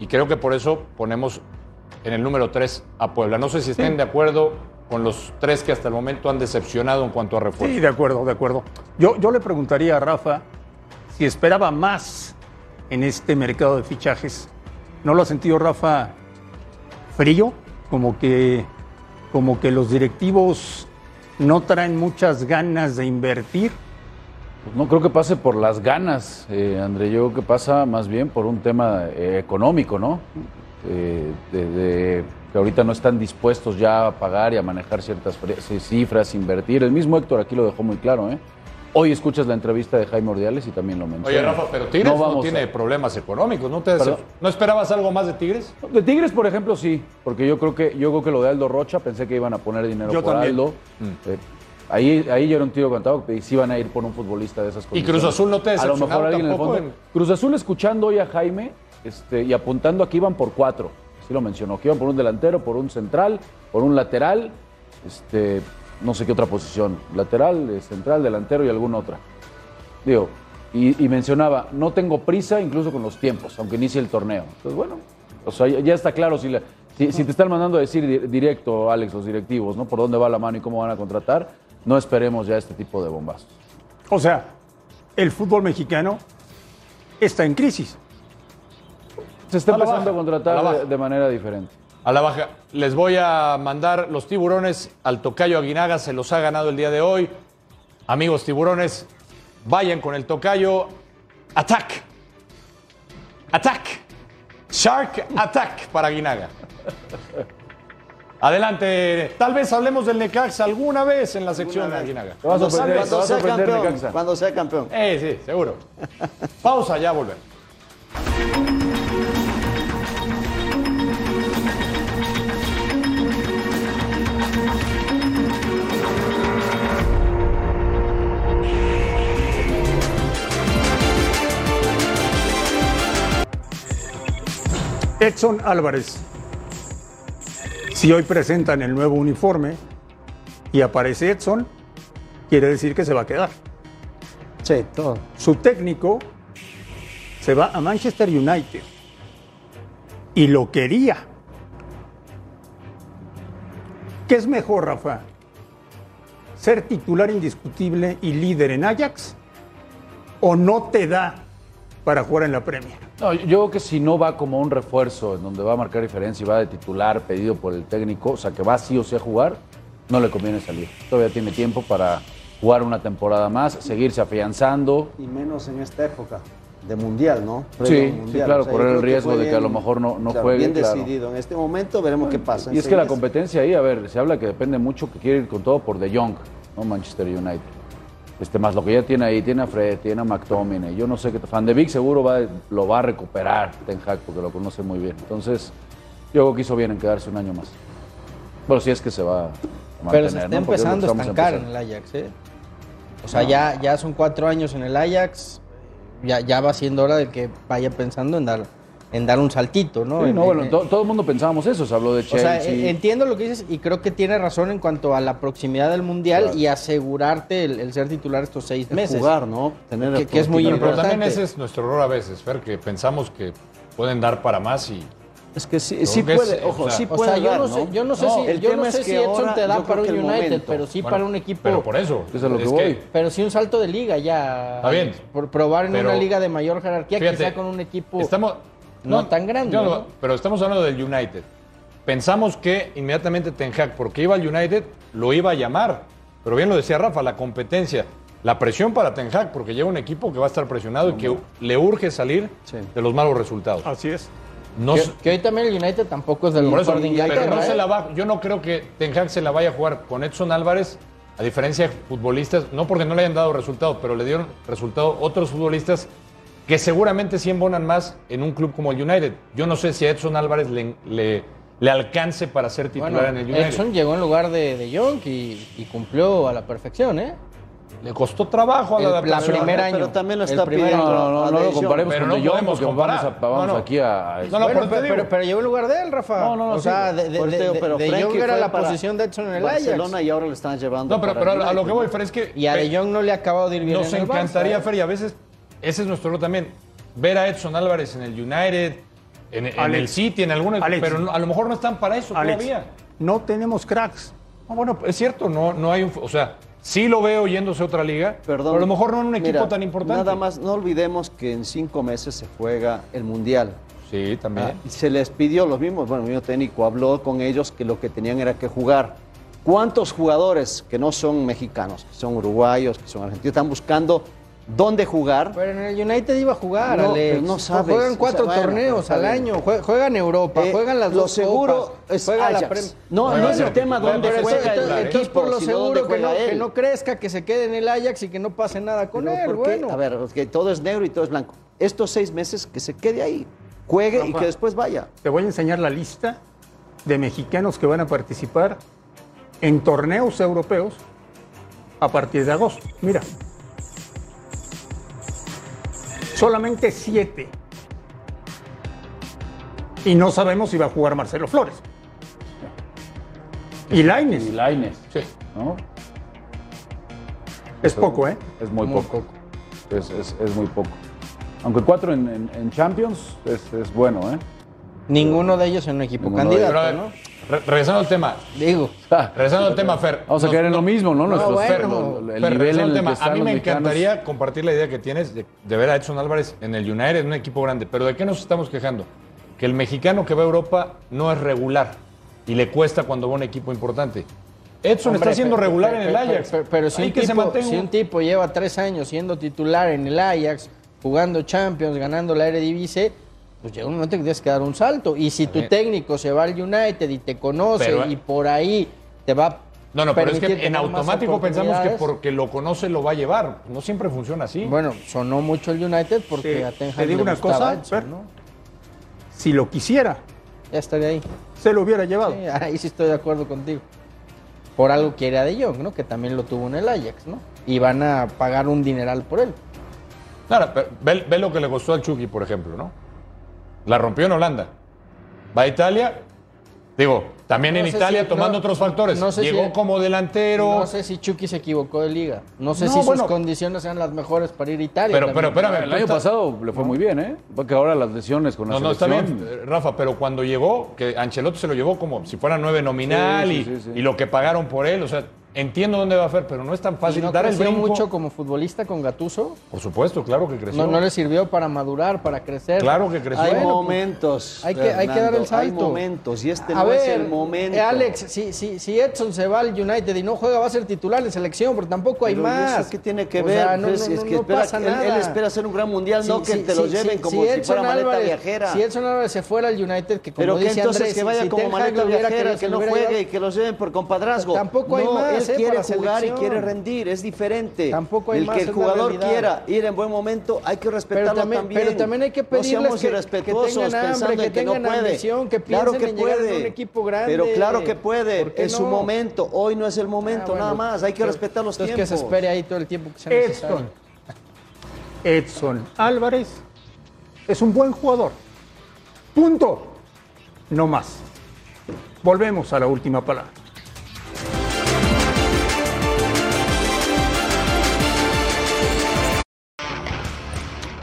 Y creo que por eso ponemos en el número 3 a Puebla. No sé si estén de acuerdo con los tres que hasta el momento han decepcionado en cuanto a refuerzo. Sí, de acuerdo, de acuerdo. Yo, yo le preguntaría a Rafa si esperaba más en este mercado de fichajes. ¿No lo ha sentido Rafa frío? Como que, como que los directivos no traen muchas ganas de invertir. Pues no creo que pase por las ganas, eh, André. Yo creo que pasa más bien por un tema eh, económico, ¿no? Eh, de, de que ahorita no están dispuestos ya a pagar y a manejar ciertas cifras, invertir. El mismo Héctor aquí lo dejó muy claro, ¿eh? Hoy escuchas la entrevista de Jaime Ordiales y también lo menciona. Oye, Rafa, pero Tigres no, vamos tiene a- problemas económicos. ¿No, te. ¿No esperabas algo más de Tigres? De Tigres, por ejemplo, sí, porque yo creo que yo creo que lo de Aldo Rocha pensé que iban a poner dinero Yo por también. Aldo. Eh, ahí, ahí yo era un tiro cantado que sí iban a ir por un futbolista de esas ¿Y condiciones. Cruz Azul no te A lo mejor alguien en el fondo- en- Cruz Azul escuchando hoy a Jaime este, y apuntando aquí iban por cuatro. Sí lo mencionó, que iban por un delantero, por un central, por un lateral, este, no sé qué otra posición, lateral, eh, central, delantero y alguna otra. Digo, y, y mencionaba, no tengo prisa incluso con los tiempos, aunque inicie el torneo. Entonces, bueno, o sea, ya, está claro si, la- si, si te están mandando a decir di- directo, Alex, los directivos, ¿no? Por dónde va la mano y cómo van a contratar, no esperemos ya este tipo de bombazos. O sea, el fútbol mexicano está en crisis. Se está A la empezando a contratar a de manera diferente. A la baja. Les voy a mandar los tiburones al tocayo Aguinaga, se los ha ganado el día de hoy. Amigos tiburones, vayan con el tocayo. Attack. Attack. Shark Attack para Aguinaga. Adelante. Tal vez hablemos del Necaxa alguna vez en la sección de Aguinaga. Cuando, cuando sea campeón, cuando sea campeón. Eh, sí, seguro. Pausa, ya volvemos. Edson Álvarez. Si hoy presentan el nuevo uniforme y aparece Edson, quiere decir que se va a quedar. Sí, todo. Su técnico se va a Manchester United y lo quería. ¿Qué es mejor, Rafa? ¿Ser titular indiscutible y líder en Ajax? ¿O no te da para jugar en la Premier? No, yo creo que si no va como un refuerzo en donde va a marcar diferencia y va de titular pedido por el técnico, o sea que va sí o sí a jugar, no le conviene salir. Todavía tiene tiempo para jugar una temporada más, seguirse afianzando. Y menos en esta época de mundial, ¿no? Sí, Previo al sí, Mundial. claro, yo correr el riesgo de que a lo mejor no- no claro, juegue, Bien claro. decidido. En este momento veremos qué pasa. Y es que la competencia ahí, a ver, se habla que depende mucho que quiere ir con todo por De Jong, ¿no? Manchester United. Este, más lo que ya tiene ahí, tiene a Fred, tiene a McTominay, yo no sé qué, Fan de Vic seguro va, lo va a recuperar Ten Hag porque lo conoce muy bien. Entonces, yo creo que hizo bien en quedarse un año más. Bueno, si es que se va a mantener, Pero se está empezando a estancar en el Ajax, ¿eh? O sea, ya, ya son cuatro años en el Ajax. Ya, ya va siendo hora de que vaya pensando en dar en dar un saltito, ¿no? Sí, En- no, bueno, en- to- todo el mundo pensábamos eso, se habló de o sea, Chelsea. entiendo lo que dices y creo que tiene razón en cuanto a la proximidad del Mundial Claro. y asegurarte el, el ser titular estos seis El meses. Jugar, ¿no? Tener Que- que es muy Pero, pero importante. también ese es nuestro error a veces, Fer, que pensamos que pueden dar para más y Es que sí, sí que puede, es- ojo, o sea- sí O puede sea, yo dar, no sé, yo no sé No, si, yo no es sé que si Edson te da para un United, momento- pero sí Bueno, para un equipo. Pero por eso. Es a lo que es voy. Pero sí un salto de liga ya. Está bien. Por probar en Pero- una liga de mayor jerarquía, Fíjate, quizá con un equipo Estamos, no, tan grande. yo ¿no? Pero estamos hablando del United. Pensamos que inmediatamente Ten Hag, porque iba al United, lo iba a llamar. Pero bien lo decía Rafa, la competencia, la presión para Ten Hag, porque llega un equipo que va a estar presionado y que le urge salir Sí. de los malos resultados. Así es. No, que, que hoy también el United tampoco es del por mejor eso, pero no ¿eh? se la va, yo no creo que Ten Hag se la vaya a jugar con Edson Álvarez, a diferencia de futbolistas, no porque no le hayan dado resultado, pero le dieron resultado otros futbolistas que seguramente sí embonan más en un club como el United. Yo no sé si a Edson Álvarez le, le, le alcance para ser titular Bueno, en el United. Edson llegó en lugar de, de Young y, y cumplió a la perfección, ¿eh? Le costó trabajo a la El- la adaptación. primer pero año. también lo está primer pidiendo. No, no, no, no lo comparemos Pero con no podemos porque vamos, a- comparar. vamos No, no. aquí a... No, no, bueno, pero, pero, pero llegó en lugar de él, Rafa. No, no, no, o sí. sea, de, de, de, de- Jong era la posición de Edson en el Ajax. Barcelona y ahora lo están llevando. No, pero, para pero a, a lo que voy. Fer, es que Y a De Jong no le ha acabado de ir bien nos en el Barça, encantaría, ¿eh? Fer, y a veces ese es nuestro error también, ver a Edson Álvarez en el United, en, el City, en algunos, Alex. pero no- a lo mejor no están para eso Alex, todavía. no tenemos cracks. No, bueno, es cierto, no, no hay un, o sea, sí lo veo yéndose a otra liga, Perdón. pero a lo mejor no en un equipo Mira, tan importante. Nada más, no olvidemos que en cinco meses se juega el Mundial. Sí, también. Ah, y se les pidió los mismos, bueno, el mismo técnico habló con ellos que lo que tenían era que jugar. ¿Cuántos jugadores que no son mexicanos, que son uruguayos, que son argentinos, están buscando dónde jugar? Pero en el United iba a jugar, No, Alex. no sabes. Juegan cuatro O sea, bueno, torneos al año. Jue- Juegan Europa, Eh, juegan las lo dos seguro copas, es juega la No, Bueno, no es el tema dónde pero juega entonces, el entonces, equipo, por lo seguro que no, que no crezca, que se quede en el Ajax y que no pase nada con él. Bueno, A ver, que todo es negro y todo es blanco. Estos seis meses que se quede ahí, juegue y que después vaya. Te voy a enseñar la lista de mexicanos que van a participar en torneos europeos a partir de agosto. Mira. Solamente siete. Y no sabemos si va a jugar Marcelo Flores. Y Laines. Y Lainez, Sí. ¿no? Es poco, ¿eh? Es muy, Muy poco. Es, es- es muy poco. Aunque cuatro en, en- en Champions es, es bueno, ¿eh? ninguno de ellos en un equipo Ninguno candidato, ¿no? Re- regresando al tema, Digo. regresando al tema, Fer. Vamos a caer en no- lo mismo, ¿no? Nuestros bueno. Fer, lo- el Fer, nivel en el tema, están a mí me mexicanos. encantaría compartir la idea que tienes de, de ver a Edson Álvarez en el United, en un equipo grande. Pero ¿de qué nos estamos quejando? Que el mexicano que va a Europa no es regular y le cuesta cuando va a un equipo importante. Edson Hombre, está siendo pero- regular pero- en el Ajax. Pero, pero si, un que se tipo, mantenga. si un tipo lleva tres años siendo titular en el Ajax, jugando Champions, ganando la Eredivisie, pues llega un momento que tienes que dar un salto. Y si tu bien. técnico se va al United y te conoce Pero- y por ahí te va No, no, pero es que en automático pensamos que porque lo conoce lo va a llevar. No siempre funciona así. Bueno, sonó mucho el United porque Te- a Ten te digo le una cosa. ¿no? Si lo quisiera, Ya estaría ahí. se lo hubiera llevado. Sí, ahí sí estoy de acuerdo contigo. Por algo quiere a De Jong, ¿no? Que también lo tuvo en el Ajax, ¿no? Y van a pagar un dineral por él. Claro, pero ve, ve lo que le costó al Chucky, por ejemplo, ¿no? La rompió en Holanda. Va a Italia. Digo, también No en Italia si- tomando no- otros factores. no sé Llegó si- como delantero. No sé si Chucky se equivocó de liga. No sé No, si bueno. sus condiciones sean las mejores para ir a Italia. Pero, pero, también. espérame. El año pasado le fue muy bien, ¿eh? Porque ahora las lesiones con la No, no, está bien, eh, Rafa, pero cuando llegó, que Ancelotti se lo llevó como si fuera nueve nominal Sí, sí, y, sí, sí. y lo que pagaron por él, o sea, entiendo dónde va a hacer, pero no es tan ¿Y fácil no dar el creció brinco. mucho como futbolista con Gatuso? Por supuesto, claro que creció. No, no le sirvió para madurar, para crecer. Claro que creció. Hay Bueno, pues, momentos. Hay que, hay que dar el salto. Hay momentos y este A no ver, es el momento. Eh, Alex, si, si, si Edson se va al United y no juega, va a ser titular en selección, porque tampoco hay Pero ¿y más. eso ¿Qué tiene que O ver? sea, no, Pues, no, es no, que no espera- pasa él, nada. él espera hacer un gran mundial, no que sí, te lo lleven como si, fuera maleta Álvarez- viajera. Si Edson Álvarez se fuera al United, que como Pero que entonces Andrés, que vaya como maleta viajera, que no juegue y que lo lleven por compadrazgo. Tampoco hay no, más, él ¿eh? quiere jugar y quiere rendir, es diferente. Tampoco hay el más, que es el jugador quiera ir en buen momento, hay que respetarlo Pero también, pero también hay que No pedirles que, que tengan hambre, que en que no tengan ambición, que piensen que en llegar a un equipo grande. Pero claro que ¿Por puede, es su no? momento. Hoy no es el momento, Ah, bueno, nada más. Hay que respetar los tiempos. que se espere ahí todo el tiempo que sea necesario. Edson. Edson Álvarez es un buen jugador. Punto. No más. Volvemos a la última palabra.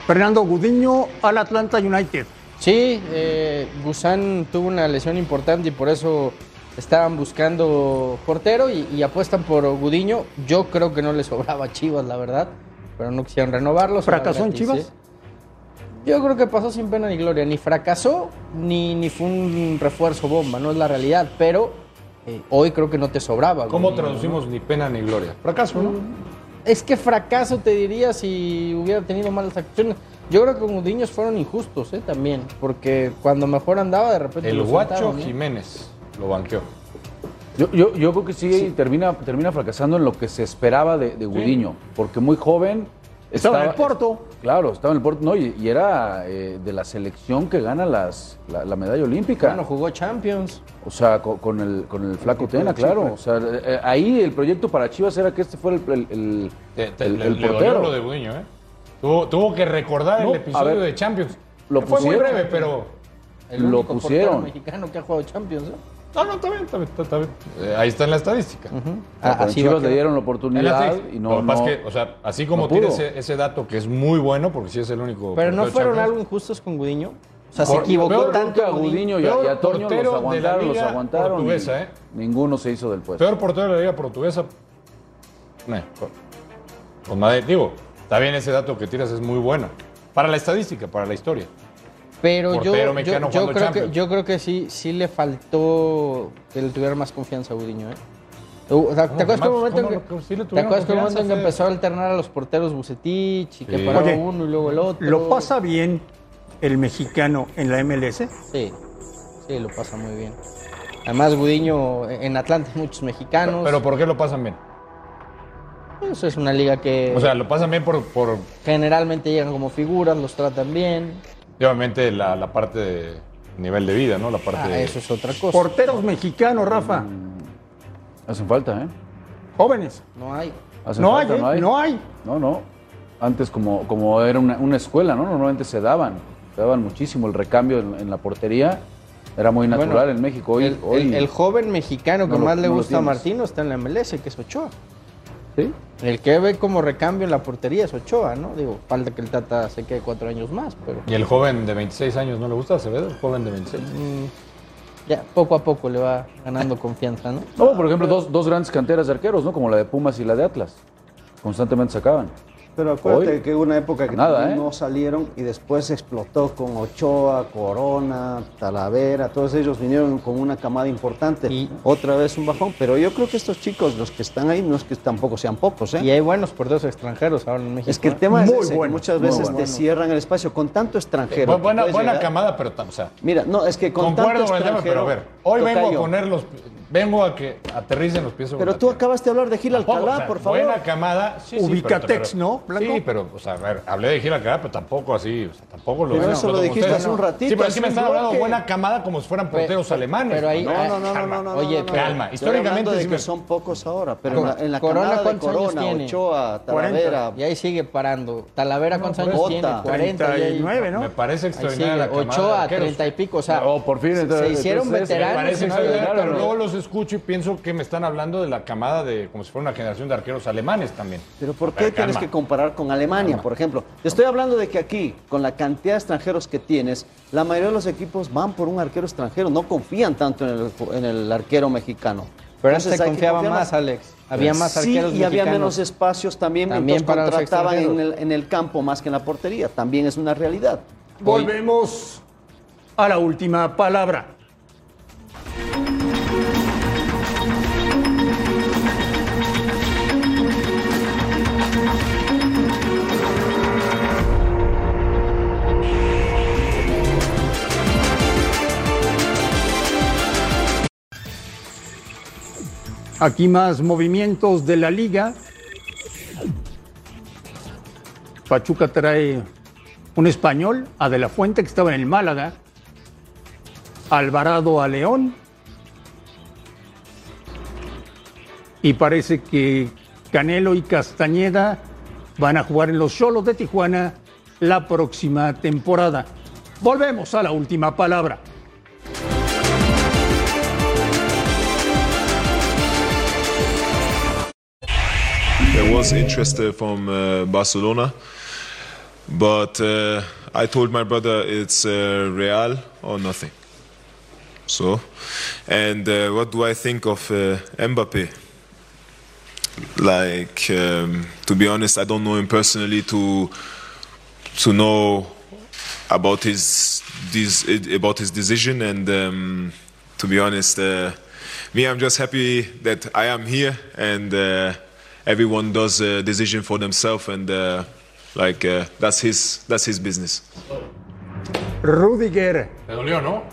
Fernando Gudiño al Atlanta United. Sí, eh, Gusán tuvo una lesión importante y por eso estaban buscando portero y, y apuestan por Gudiño. Yo creo que no le sobraba a Chivas, la verdad, pero no quisieron renovarlo. ¿Fracasó en Chivas? Yo creo que pasó sin pena ni gloria. Ni fracasó, ni, ni fue un refuerzo bomba, no es la realidad, pero eh, hoy creo que no te sobraba. ¿Cómo Gudiño, ¿no? traducimos ni pena ni gloria? Fracaso, ¿no? Es que fracaso te diría si hubiera tenido malas acciones. Yo creo que con Gudiños fueron injustos ¿eh? también, porque cuando mejor andaba de repente El guacho ¿no? Jiménez lo banqueó. Yo, yo, yo creo que sí, Termina, termina fracasando en lo que se esperaba de, de Gudiño, porque muy joven. Estaba en el Porto. Claro, estaba en el Porto, no, y, y era eh, de la selección que gana las, la, la medalla olímpica. Bueno, jugó Champions. O sea, co- con, el, con el flaco Tena, claro. O sea, eh, eh, ahí el proyecto para Chivas era que este fuera el, el, el- le, le portero. lo de Budiño, ¿eh? Tuvo, tuvo que recordar No, el episodio ver, de Champions. lo Que fue muy breve, pero... El Lo único pusieron. portero mexicano que ha jugado Champions. ¿eh? No, no, está bien, está bien, está- está bien. Eh, ahí está en la estadística. Sea, Ah, así Chivas le dieron la oportunidad y no. No- que, o sea, así como no tiene ese, ese dato que es muy bueno, porque sí es el único. Pero no fueron Champions. algo injustos con Gudiño. O sea, se equivocó tanto a Gudiño y a, y a Toño los aguantaron, los aguantaron. y portuguesa, ¿eh? Ninguno se hizo del puesto. Peor portero de la liga portuguesa. No, con, con Madrid. Digo, está bien ese dato que tiras, es muy bueno. Para la estadística, para la historia. Pero yo, yo, mexicano yo creo que, yo creo que sí, sí le faltó que le tuviera más confianza a Gudiño. ¿eh? ¿Te ¿Cómo acuerdas que el momento en ¿Cómo que? Sí ¿te acuerdas que el momento en que empezó a alternar a los porteros Bucetich y que paraba Oye, uno y luego el otro? ¿Lo pasa bien el mexicano en la MLS? Sí, sí, lo pasa muy bien. Además, Gudiño, en Atlanta hay muchos mexicanos. Pero ¿por qué lo pasan bien? Pues es una liga que O sea, lo pasan bien por, por generalmente llegan como figuras, los tratan bien. y obviamente, la, la parte de nivel de vida, ¿no? La parte Ah, de... eso es otra cosa. Porteros mexicanos, Rafa. Hacen falta, ¿eh? Jóvenes. No hay. Hacen No hay, ¿eh? no hay. No, no. Antes como, como era una, una escuela, ¿no? Normalmente se daban. Se daban muchísimo el recambio en, en la portería. Era muy natural Bueno, en México. Hoy, el, hoy- el- el joven mexicano que no lo- más le no gusta a. Martino está en la MLS, que es Ochoa. ¿Sí? El que ve como recambio en la portería es Ochoa, ¿no? Digo, falta que el Tata se quede cuatro años más, pero Y el joven de 26 años, ¿no le gusta Acevedo? El joven de 26. mm, ya poco a poco le va ganando confianza, ¿no? No, por ejemplo, dos, dos grandes canteras de arqueros, ¿no? Como la de Pumas y la de Atlas. Constantemente sacaban. Pero acuérdate Hoy, que hubo una época que nada, ¿eh? no salieron y después explotó con Ochoa, Corona, Talavera, todos ellos vinieron con una camada importante. Y- Otra vez un bajón, pero yo creo que estos chicos, los que están ahí, no es que tampoco sean pocos, ¿eh? Y hay buenos porteros extranjeros ahora en México. Es que el ¿eh? tema es ese, que bueno, muchas veces bueno. te cierran el espacio con tanto extranjero. Bu- buena llegar- camada, pero... O sea, Mira, no, es que con concuerdo tanto con el tema, pero a ver. extranjero, Hoy vengo a poner los... Vengo a que aterricen los pies sobre Pero la tú tierra. acabas de hablar de Gil Alcalá, o sea, por favor. Buena camada. Sí, sí, Ubicatex, pero- ¿no, Blanco? Sí, pero, o sea, a ver, hablé de Gil Alcalá, pero tampoco así, o sea, tampoco lo Pero eso lo dijiste ustedes. hace un ratito, Sí, pero es que me están hablando de buena camada como si fueran porteros Pero- alemanes. pero ahí- No, no, no, no, Calma. no, no, Oye, calma. Históricamente de que son pocos ahora, pero en la, Corona, de ¿cuántos años Corona, tiene? Ochoa, Talavera, Y ahí sigue parando. Talavera, ¿cuántos años tiene? 40. y ahí- 39, ¿no? Me parece extraordinaria Ochoa, arqueros. 30 y pico. O sea, Oh, por fin, se- hicieron veteranos. pero luego los escucho y pienso que me están hablando de la camada de como si fuera una generación de arqueros alemanes también. Pero ¿por qué Pero tienes calma. que comparar con Alemania, por ejemplo? Te estoy hablando de que aquí, con la cantidad de extranjeros que tienes, la mayoría de los equipos van por un arquero extranjero, no confían tanto en el, en el arquero mexicano. Pero antes Entonces confiaba más, Alex. Había más sí, arqueros y había mexicanos. menos espacios también, También para los contrataban en extranjeros. el, en el campo más que en la portería. También es una realidad. Volvemos a la última palabra. Aquí más movimientos de la liga. Pachuca trae un español, a De La Fuente, que estaba en el Málaga. Alvarado a León. Y parece que Canelo y Castañeda van a jugar en los Cholos de Tijuana la próxima temporada. Volvemos a la última palabra. Was interest uh, from uh, Barcelona, but uh, I told my brother it's uh, Real or nothing. So, and what do I think of Mbappe? Like, um, to be honest, I don't know him personally to to know about his this about his decision, and um, to be honest, uh, me, I'm just happy that I am here and. Uh, everyone does a decision for themselves and uh, like uh, that's his that's his business Rudiger, Te dolió, ¿no?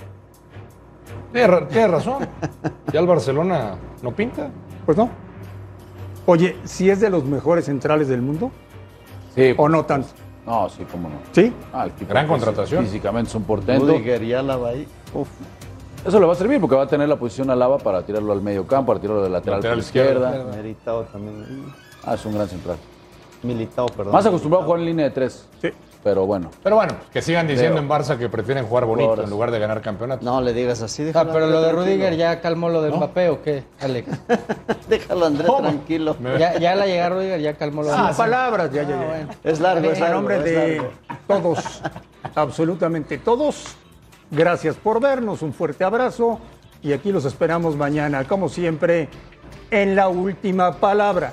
Tienes ra- tienes razón. Ya el Barcelona no pinta. pues no. Oye, si es de los mejores centrales del mundo Sí, o no tanto. No, sí, cómo no. ¿Sí? Ah, el tipo Gran contratación. Físicamente es un portento. Rudiger y Álava ahí. Uf. Eso le va a servir porque va a tener la posición a Lava para tirarlo al medio campo, para tirarlo de lateral, Lateral por izquierda. izquierda. Meritao también. Ah, es un gran central. Militao, perdón. Más acostumbrado a jugar en línea de tres. Sí. Pero bueno. Pero bueno, que sigan diciendo en Barça que prefieren jugar bonito Jugadores. en lugar de ganar campeonatos. No le digas así, Ah, pero lo de Rudiger ya calmó lo de Mbappé o qué, Alex. Déjalo, André, ¿Cómo? tranquilo. Me- Ya, ya la llegada Rudiger ya calmó lo de Mbappé. palabras, ya, ya, ya. bueno. Es largo, es A largo. nombre es de todos, absolutamente todos, gracias por vernos, un fuerte abrazo y aquí los esperamos mañana, como siempre, en la última palabra.